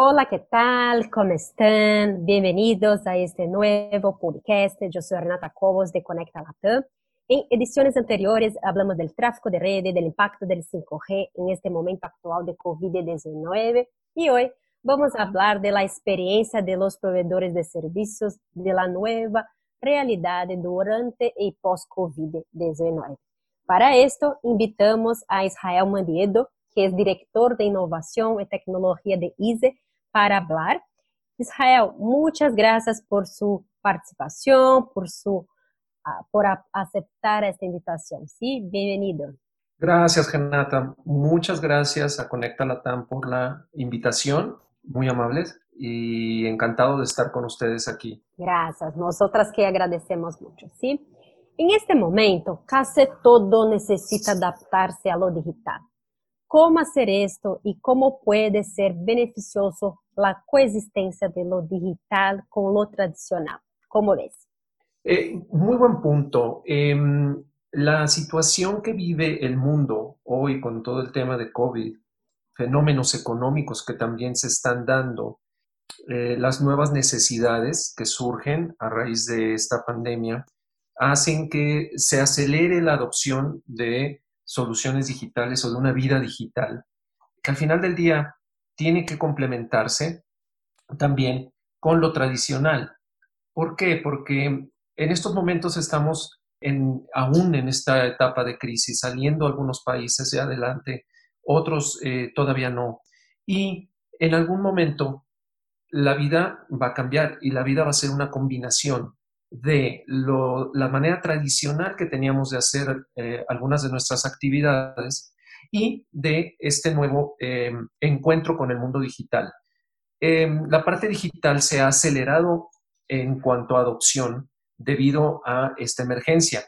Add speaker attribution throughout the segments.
Speaker 1: Hola, ¿qué tal? ¿Cómo están? Bienvenidos a este nuevo podcast. Yo soy Renata Cobos de Conecta Latam. En ediciones anteriores hablamos del tráfico de redes, del impacto del 5G en este momento actual de COVID-19 y hoy vamos a hablar de la experiencia de los proveedores de servicios de la nueva realidad durante y post-COVID-19. Para esto, invitamos a Israel Mandiedo, que es director de Innovación y Tecnología de ISE, para hablar. Israel, muchas gracias por su participación, por, su, uh, por aceptar esta invitación. Sí, bienvenido.
Speaker 2: Gracias, Renata. Muchas gracias a Conecta Latam por la invitación. Muy amables y encantado de estar con ustedes aquí.
Speaker 1: Gracias. Nosotras que agradecemos mucho, ¿sí? En este momento, casi todo necesita adaptarse a lo digital. ¿Cómo hacer esto y cómo puede ser beneficioso la coexistencia de lo digital con lo tradicional? ¿Cómo ves?
Speaker 2: Eh, muy buen punto. Eh, la situación que vive el mundo hoy con todo el tema de COVID, fenómenos económicos que también se están dando, eh, las nuevas necesidades que surgen a raíz de esta pandemia, hacen que se acelere la adopción de soluciones digitales o de una vida digital, que al final del día tiene que complementarse también con lo tradicional. ¿Por qué? Porque en estos momentos estamos en, aún en esta etapa de crisis, saliendo algunos países de adelante, otros eh, todavía no. Y en algún momento la vida va a cambiar y la vida va a ser una combinación de la manera tradicional que teníamos de hacer eh, algunas de nuestras actividades y de este nuevo eh, encuentro con el mundo digital. Em, la parte digital se ha acelerado en cuanto a adopción debido a esta emergencia.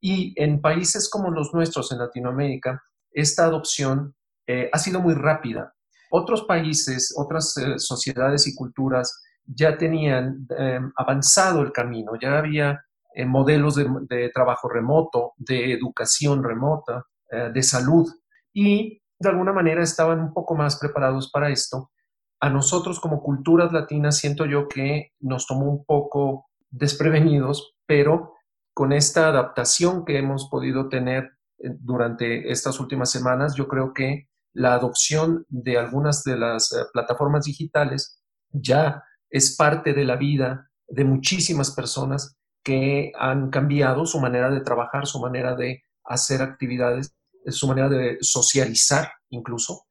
Speaker 2: Y en países como los nuestros en Latinoamérica, esta adopción eh, ha sido muy rápida. Otros países, otras sociedades y culturas ya tenían eh, avanzado el camino, ya había eh, modelos de, trabajo remoto, de educación remota, eh, de salud, y de alguna manera estaban un poco más preparados para esto. A nosotros como culturas latinas siento yo que nos tomó un poco desprevenidos, pero con esta adaptación que hemos podido tener durante estas últimas semanas, yo creo que la adopción de algunas de las plataformas digitales ya es parte de la vida de muchísimas personas que han cambiado su manera de trabajar, su manera de hacer actividades, su manera de socializar incluso,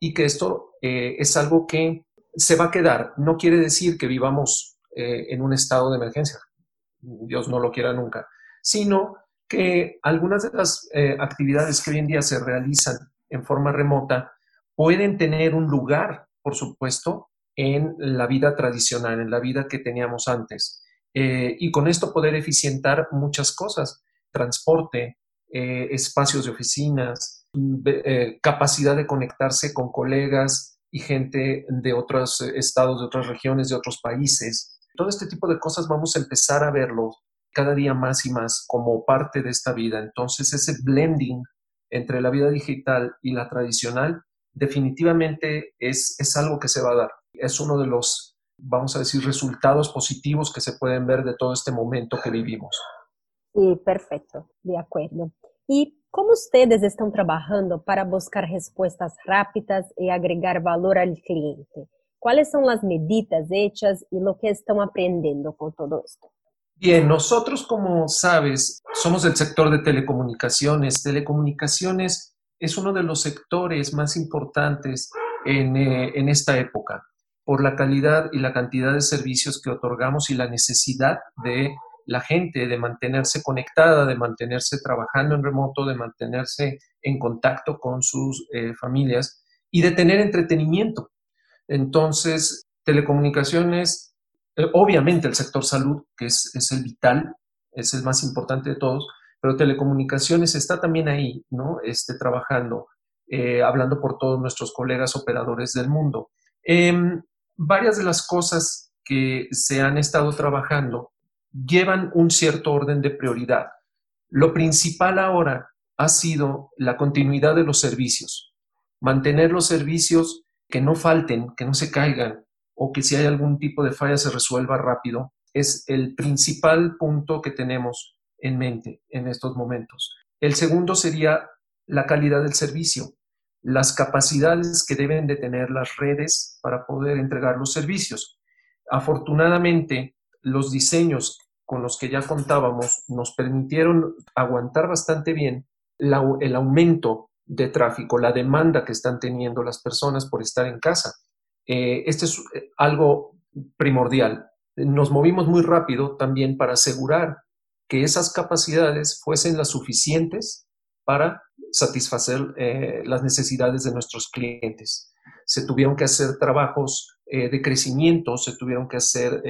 Speaker 2: y que esto eh, es algo que se va a quedar. No quiere decir que vivamos eh, en un estado de emergencia, Dios no lo quiera nunca, sino que algunas de las eh, actividades que hoy en día se realizan en forma remota pueden tener un lugar, por supuesto, en la vida tradicional, en la vida que teníamos antes. Eh, y con esto poder eficientar muchas cosas, transporte, eh, espacios de oficinas, eh, capacidad de conectarse con colegas y gente de otros estados, de otras regiones, de otros países. Todo este tipo de cosas vamos a empezar a verlo cada día más y más como parte de esta vida. Entonces ese blending entre la vida digital y la tradicional definitivamente es, es algo que se va a dar es uno de los, vamos a decir, resultados positivos que se pueden ver de todo este momento que vivimos.
Speaker 1: Sí, perfecto, de acuerdo. ¿Y cómo ustedes están trabajando para buscar respuestas rápidas y agregar valor al cliente? ¿Cuáles son las medidas hechas y lo que están aprendiendo con todo esto?
Speaker 2: Bien, nosotros, como sabes, somos del sector de telecomunicaciones. Telecomunicaciones es uno de los sectores más importantes en, eh, en esta época por la calidad y la cantidad de servicios que otorgamos y la necesidad de la gente de mantenerse conectada, de mantenerse trabajando en remoto, de mantenerse en contacto con sus eh, familias y de tener entretenimiento. Entonces, telecomunicaciones, eh, obviamente el sector salud, que es, el vital, es el más importante de todos, pero telecomunicaciones está también ahí, ¿no? Este, trabajando, eh, hablando por todos nuestros colegas operadores del mundo. Em, varias de las cosas que se han estado trabajando llevan un cierto orden de prioridad. Lo principal ahora ha sido la continuidad de los servicios, mantener los servicios que no falten, que no se caigan o que si hay algún tipo de falla se resuelva rápido, es el principal punto que tenemos en mente en estos momentos. El segundo sería la calidad del servicio, las capacidades que deben de tener las redes para poder entregar los servicios. Afortunadamente, los diseños con los que ya contábamos nos permitieron aguantar bastante bien el aumento de tráfico, la demanda que están teniendo las personas por estar en casa. Eh, este es eh, algo primordial. Nos movimos muy rápido también para asegurar que esas capacidades fuesen las suficientes para satisfacer eh, las necesidades de nuestros clientes. Se tuvieron que hacer trabajos de crecimiento, se tuvieron que hacer,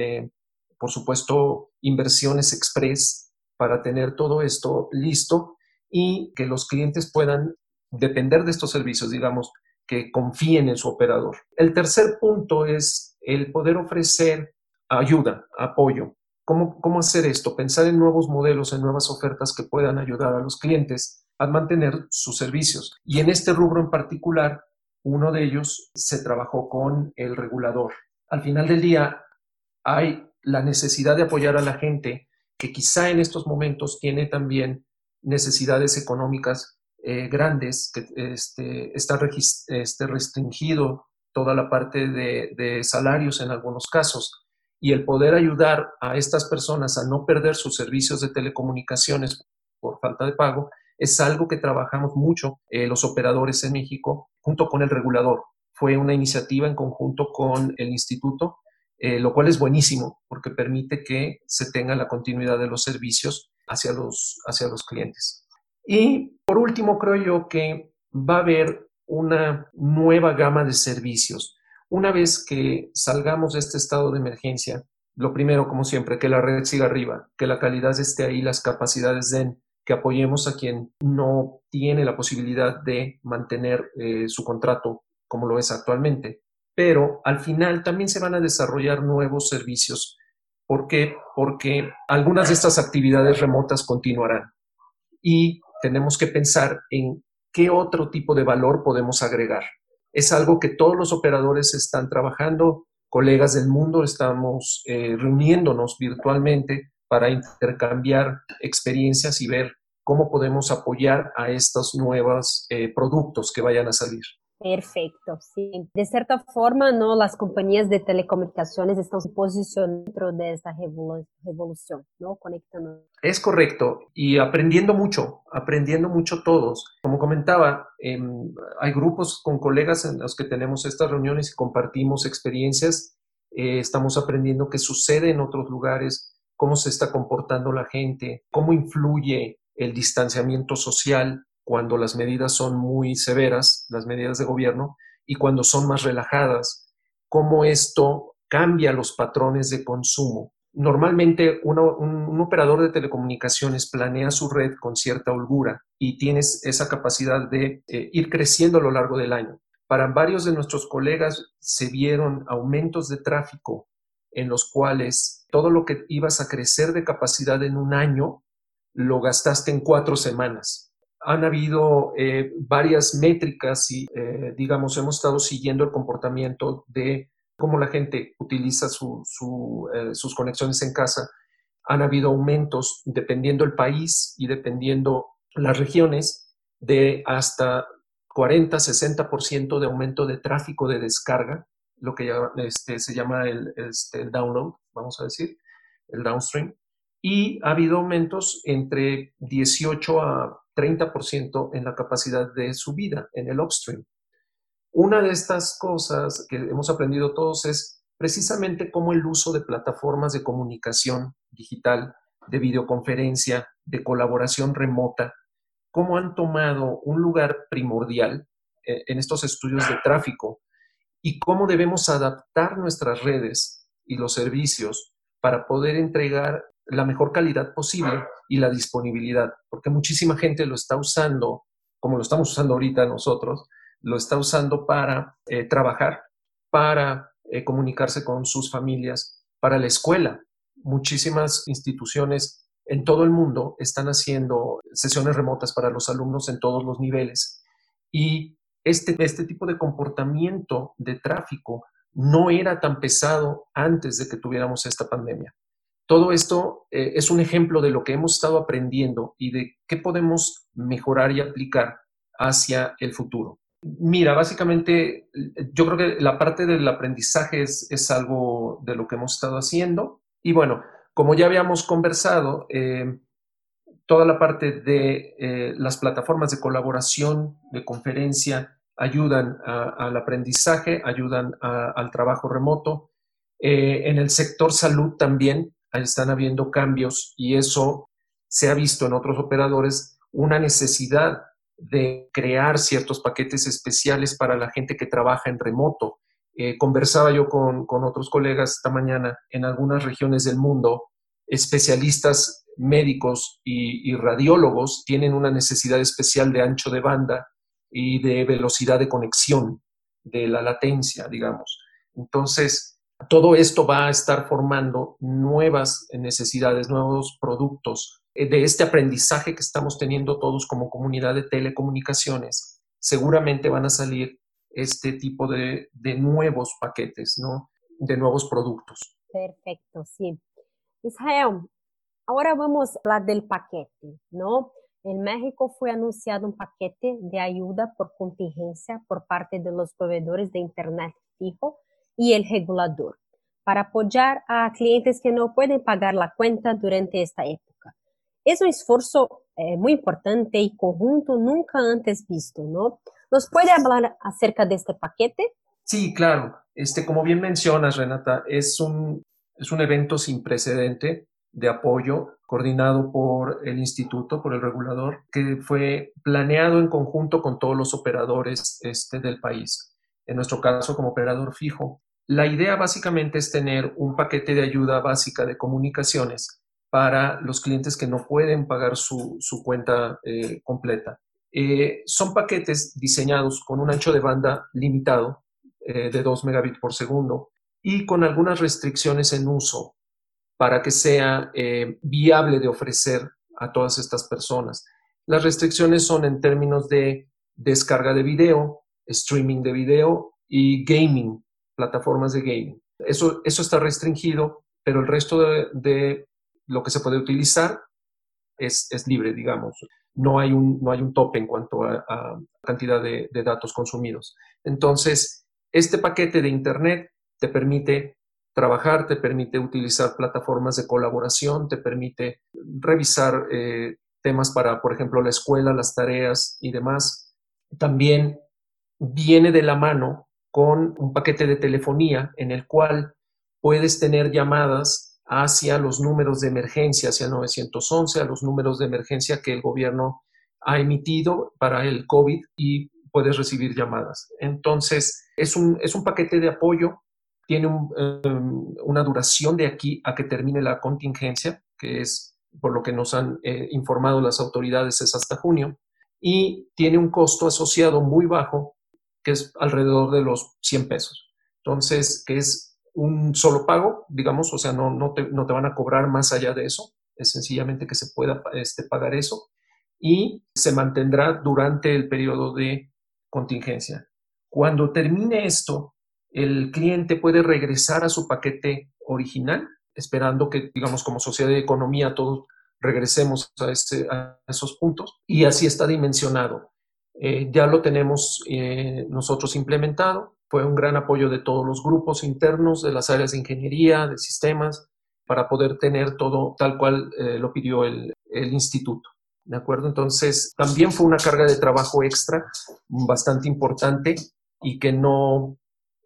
Speaker 2: por supuesto, inversiones express para tener todo esto listo y que los clientes puedan depender de estos servicios, digamos, que confíen en su operador. El tercer punto es el poder ofrecer ayuda, apoyo. ¿Cómo, ¿Cómo hacer esto? Pensar en nuevos modelos, en nuevas ofertas que puedan ayudar a los clientes a mantener sus servicios. Y en este rubro en particular, uno de ellos se trabajó con el regulador. Al final del día, hay la necesidad de apoyar a la gente que quizá en estos momentos tiene también necesidades económicas eh, grandes, que este, está este, restringido toda la parte de, salarios en algunos casos. Y el poder ayudar a estas personas a no perder sus servicios de telecomunicaciones por falta de pago es algo que trabajamos mucho eh, los operadores en México junto con el regulador. Fue una iniciativa en conjunto con el instituto, eh, lo cual es buenísimo porque permite que se tenga la continuidad de los servicios hacia los, hacia los clientes. Y por último, creo yo que va a haber una nueva gama de servicios. Una vez que salgamos de este estado de emergencia, lo primero, como siempre, que la red siga arriba, que la calidad esté ahí, las capacidades den, que apoyemos a quien no tiene la posibilidad de mantener eh, su contrato como lo es actualmente. Pero al final también se van a desarrollar nuevos servicios. ¿Por qué? Porque algunas de estas actividades remotas continuarán. Y tenemos que pensar en qué otro tipo de valor podemos agregar. Es algo que todos los operadores están trabajando, colegas del mundo, estamos eh, reuniéndonos virtualmente para intercambiar experiencias y ver cómo podemos apoyar a estos nuevos eh, productos que vayan a salir.
Speaker 1: Perfecto, sí. De cierta forma, ¿no? las compañías de telecomunicaciones están posicionando dentro de esta revolución, ¿no? Conectando.
Speaker 2: Es correcto, y aprendiendo mucho, aprendiendo mucho todos. Como comentaba, em, hay grupos con colegas en los que tenemos estas reuniones y compartimos experiencias. Eh, estamos aprendiendo qué sucede en otros lugares, cómo se está comportando la gente, cómo influye el distanciamiento social cuando las medidas son muy severas, las medidas de gobierno, y cuando son más relajadas, cómo esto cambia los patrones de consumo. Normalmente un, operador de telecomunicaciones planea su red con cierta holgura y tienes esa capacidad de eh, ir creciendo a lo largo del año. Para varios de nuestros colegas se vieron aumentos de tráfico en los cuales todo lo que ibas a crecer de capacidad en un año lo gastaste en cuatro semanas han habido eh, varias métricas y, eh, digamos, hemos estado siguiendo el comportamiento de cómo la gente utiliza eh, sus conexiones en casa. Han habido aumentos dependiendo el país y dependiendo las regiones de hasta 40-60% de aumento de tráfico de descarga, lo que este, se llama este, el download, vamos a decir, el downstream. Y ha habido aumentos entre 18 a 30% en la capacidad de subida en el upstream. Una de estas cosas que hemos aprendido todos es precisamente cómo el uso de plataformas de comunicación digital, de videoconferencia, de colaboración remota, cómo han tomado un lugar primordial eh, en estos estudios de tráfico y cómo debemos adaptar nuestras redes y los servicios para poder entregar la mejor calidad posible y la disponibilidad, porque muchísima gente lo está usando, como lo estamos usando ahorita nosotros, lo está usando para eh, trabajar, para eh, comunicarse con sus familias, para la escuela. Muchísimas instituciones en todo el mundo están haciendo sesiones remotas para los alumnos en todos los niveles y este, este tipo de comportamiento de tráfico no era tan pesado antes de que tuviéramos esta pandemia. Todo esto eh, es un ejemplo de lo que hemos estado aprendiendo y de qué podemos mejorar y aplicar hacia el futuro. Mira, básicamente yo creo que la parte del aprendizaje es, algo de lo que hemos estado haciendo. Y bueno, como ya habíamos conversado, eh, toda la parte de eh, las plataformas de colaboración, de conferencia, ayudan al aprendizaje, ayudan al trabajo remoto. Eh, en el sector salud también están habiendo cambios y eso se ha visto en otros operadores, una necesidad de crear ciertos paquetes especiales para la gente que trabaja en remoto. Eh, conversaba yo con, otros colegas esta mañana en algunas regiones del mundo, especialistas médicos y, radiólogos tienen una necesidad especial de ancho de banda y de velocidad de conexión, de la latencia, digamos. Entonces, todo esto va a estar formando nuevas necesidades, nuevos productos eh, de este aprendizaje que estamos teniendo todos como comunidad de telecomunicaciones. Seguramente van a salir este tipo de, nuevos paquetes, ¿no? De nuevos productos.
Speaker 1: Perfecto, sí. Israel, ahora vamos a hablar del paquete, ¿no? En México fue anunciado un paquete de ayuda por contingencia por parte de los proveedores de Internet fijo y el regulador para apoyar a clientes que no pueden pagar la cuenta durante esta época. Es un esfuerzo eh, muy importante y conjunto nunca antes visto, ¿no? ¿Nos puede hablar acerca de este paquete?
Speaker 2: Sí, claro. Este, como bien mencionas, Renata, es un, es un evento sin precedente de apoyo coordinado por el instituto, por el regulador, que fue planeado en conjunto con todos los operadores este, del país. En nuestro caso, como operador fijo. La idea básicamente es tener un paquete de ayuda básica de comunicaciones para los clientes que no pueden pagar su, cuenta eh, completa. Eh, son paquetes diseñados con un ancho de banda limitado eh, de 2 megabits por segundo y con algunas restricciones en uso para que sea viable de ofrecer a todas estas personas. Las restricciones son en términos de descarga de video, streaming de video y gaming, plataformas de gaming. Eso, eso está restringido, pero el resto de, lo que se puede utilizar es, libre, digamos. No hay, un, no hay un tope en cuanto a, cantidad de, de datos consumidos. Entonces, este paquete de Internet te permite trabajar, te permite utilizar plataformas de colaboración, te permite revisar eh, temas para, por ejemplo, la escuela, las tareas y demás. También viene de la mano con un paquete de telefonía en el cual puedes tener llamadas hacia los números de emergencia, hacia 911, a los números de emergencia que el gobierno ha emitido para el COVID y puedes recibir llamadas. Entonces, es un, es un paquete de apoyo tiene em, una duración de aquí a que termine la contingencia, que es por lo que nos han eh, informado las autoridades, es hasta junio, y tiene un costo asociado muy bajo, que es alrededor de los 100 pesos. Entonces, que es un solo pago, digamos, o sea, no, no, te, no te van a cobrar más allá de eso, es sencillamente que se pueda este, pagar eso y se mantendrá durante el periodo de contingencia. Cuando termine esto, el cliente puede regresar a su paquete original, esperando que, digamos, como sociedad de economía, todos regresemos a, esos puntos. Y así está dimensionado. Eh, ya lo tenemos eh, nosotros implementado. Fue un gran apoyo de todos los grupos internos, de las áreas de ingeniería, de sistemas, para poder tener todo tal cual eh, lo pidió el, el instituto. ¿De acuerdo? Entonces, también fue una carga de trabajo extra bastante importante y que no,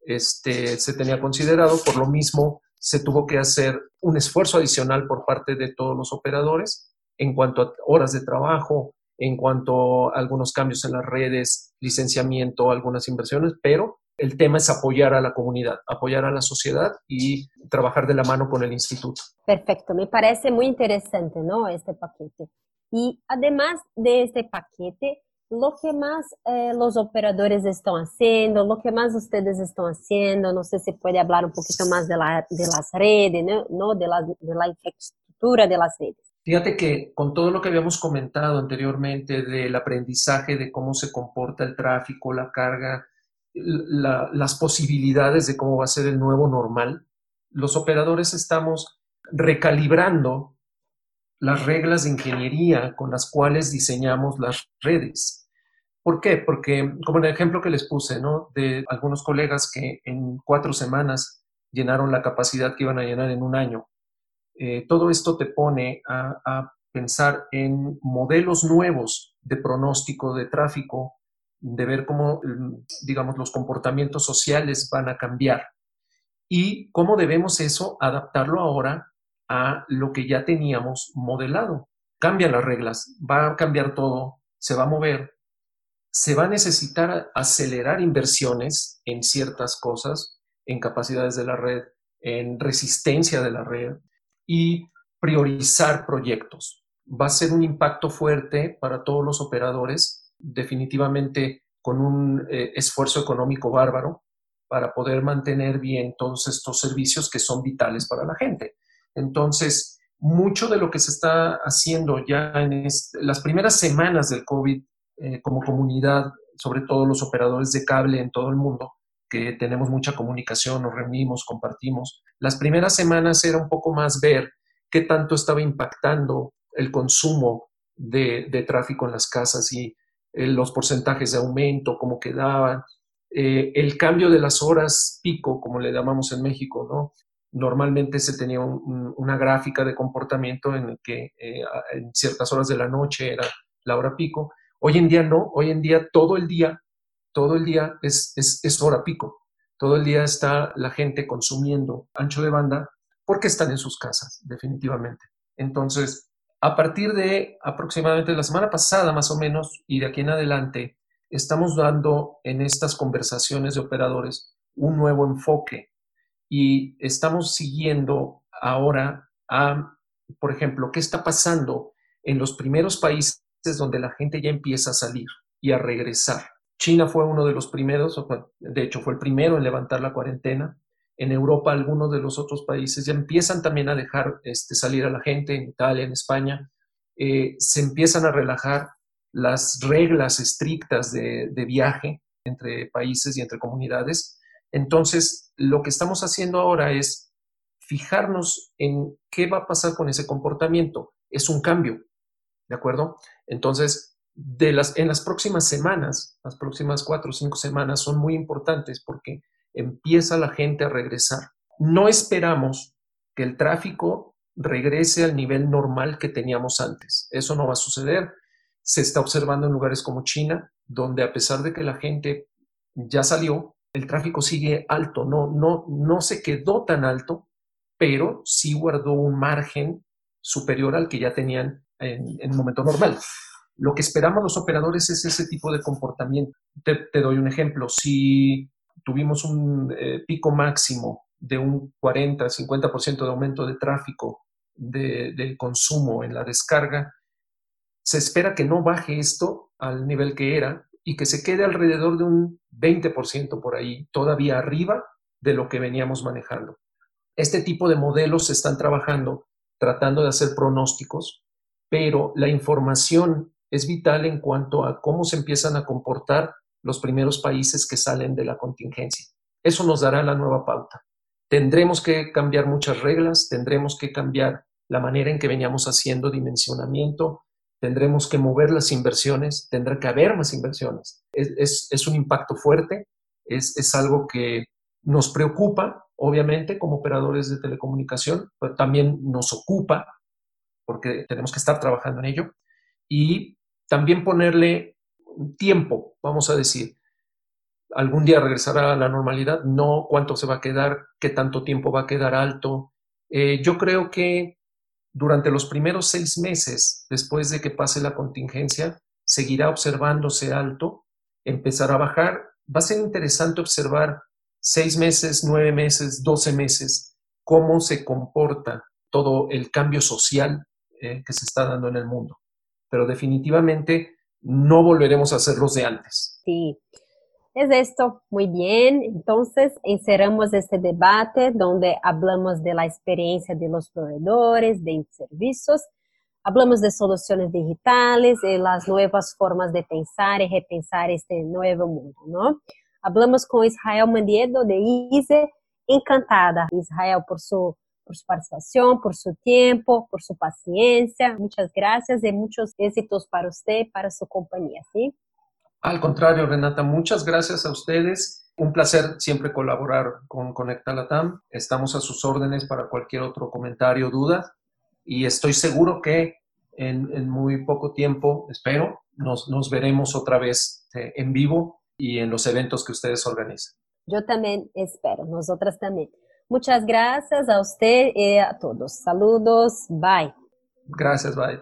Speaker 2: este, se tenía considerado. Por lo mismo, se tuvo que hacer un esfuerzo adicional por parte de todos los operadores en cuanto a horas de trabajo, en cuanto a algunos cambios en las redes, licenciamiento, algunas inversiones, pero el tema es apoyar a la comunidad, apoyar a la sociedad y trabajar de la mano con el instituto.
Speaker 1: Perfecto, me parece muy interesante, ¿no? Este paquete. Y además de este paquete, lo que más eh, los operadores están haciendo, lo que más ustedes están haciendo, no sé si puede hablar un poquito más de, la, de las redes, ¿no? De, la, de la infraestructura de las redes.
Speaker 2: Fíjate que con todo lo que habíamos comentado anteriormente del aprendizaje de cómo se comporta el tráfico, la carga, las posibilidades de cómo va a ser el nuevo normal, los operadores estamos recalibrando las reglas de ingeniería con las cuales diseñamos las redes. ¿Por qué? Porque, como en el ejemplo que les puse, ¿no? De algunos colegas que en cuatro semanas llenaron la capacidad que iban a llenar en un año. Eh, todo esto te pone a, pensar en modelos nuevos de pronóstico de tráfico, de ver cómo, mm, digamos, los comportamientos sociales van a cambiar y cómo debemos eso adaptarlo ahora a lo que ya teníamos modelado. Cambian las reglas, va a cambiar todo, se va a mover, se va a necesitar acelerar inversiones en ciertas cosas, en capacidades de la red, en resistencia de la red y priorizar proyectos. Va a ser un impacto fuerte para todos los operadores, definitivamente con un eh, esfuerzo económico bárbaro para poder mantener bien todos estos servicios que son vitales para la gente. Entonces, mucho de lo que se está haciendo ya en las primeras semanas del COVID eh, como comunidad, sobre todo los operadores de cable en todo el mundo, que tenemos mucha comunicación, nos reunimos, compartimos. Las primeras semanas era un poco más ver qué tanto estaba impactando el consumo de, tráfico en las casas y eh, los porcentajes de aumento, cómo quedaban, eh, el cambio de las horas pico, como le llamamos en México, ¿no? Normalmente se tenía una gráfica de comportamiento en que eh, en ciertas horas de la noche era la hora pico. Hoy en día no, hoy en día todo el día, todo el día es, hora pico. Todo el día está la gente consumiendo ancho de banda porque están en sus casas, definitivamente. Entonces, a partir de aproximadamente la semana pasada, más o menos, y de aquí en adelante, estamos dando en estas conversaciones de operadores un nuevo enfoque y estamos siguiendo ahora a, por ejemplo, qué está pasando en los primeros países donde la gente ya empieza a salir y a regresar. China fue uno de los primeros, de hecho fue el primero en levantar la cuarentena. En Europa algunos de los otros países ya empiezan también a dejar este, salir a la gente, en Italia, en España, eh, se empiezan a relajar las reglas estrictas de, de viaje entre países y entre comunidades entonces, lo que estamos haciendo ahora es fijarnos en qué va a pasar con ese comportamiento. Es un cambio, ¿de acuerdo? Entonces, de las, en las próximas semanas, las próximas cuatro o cinco semanas son muy importantes porque empieza la gente a regresar. No esperamos que el tráfico regrese al nivel normal que teníamos antes. Eso no va a suceder. Se está observando en lugares como China, donde a pesar de que la gente ya salió, el tráfico sigue alto, no, no, no se quedó tan alto, pero sí guardó un margen superior al que ya tenían en, en un momento normal. Lo que esperamos los operadores es ese tipo de comportamiento. Te, doy un ejemplo. Si tuvimos un eh, pico máximo de un 40, 50% de aumento de tráfico de, de, consumo en la descarga, se espera que no baje esto al nivel que era y que se quede alrededor de un 20% por ahí, todavía arriba de lo que veníamos manejando. Este tipo de modelos se están trabajando tratando de hacer pronósticos, pero la información es vital en cuanto a cómo se empiezan a comportar los primeros países que salen de la contingencia. Eso nos dará la nueva pauta. Tendremos que cambiar muchas reglas, tendremos que cambiar la manera en que veníamos haciendo dimensionamiento, tendremos que mover las inversiones, tendrá que haber más inversiones. Es, un impacto fuerte, es, algo que nos preocupa, obviamente, como operadores de telecomunicación, pero también nos ocupa, porque tenemos que estar trabajando en ello, y también ponerle tiempo, vamos a decir. Algún día regresará a la normalidad, no cuánto se va a quedar, qué tanto tiempo va a quedar alto. Eh, yo creo que durante los primeros seis meses después de que pase la contingencia, seguirá observándose alto, empezará a bajar. Va a ser interesante observar seis meses, nueve meses, doce meses, cómo se comporta todo el cambio social eh, que se está dando en el mundo. Pero definitivamente no volveremos a ser los de antes.
Speaker 1: Sí, Es esto, muy bien. Entonces, encerramos este debate donde hablamos de la experiencia de los proveedores de servicios. Hablamos de soluciones digitales y las nuevas formas de pensar y repensar este nuevo mundo, ¿no? Hablamos con Israel Mandiedo de ISE, encantada, Israel, por su, por su participación, por su tiempo, por su paciencia. Muchas gracias y muchos éxitos para usted para su compañía, ¿sí?
Speaker 2: Al contrario, Renata, muchas gracias a ustedes. Un placer siempre colaborar con Conecta Latam. Estamos a sus órdenes para cualquier otro comentario duda. Y estoy seguro que en, muy poco tiempo, espero, nos, nos veremos otra vez eh, en vivo y en los eventos que ustedes organizan.
Speaker 1: Yo también espero, nosotras también. Muchas gracias a usted y a todos. Saludos, bye.
Speaker 2: Gracias, bye.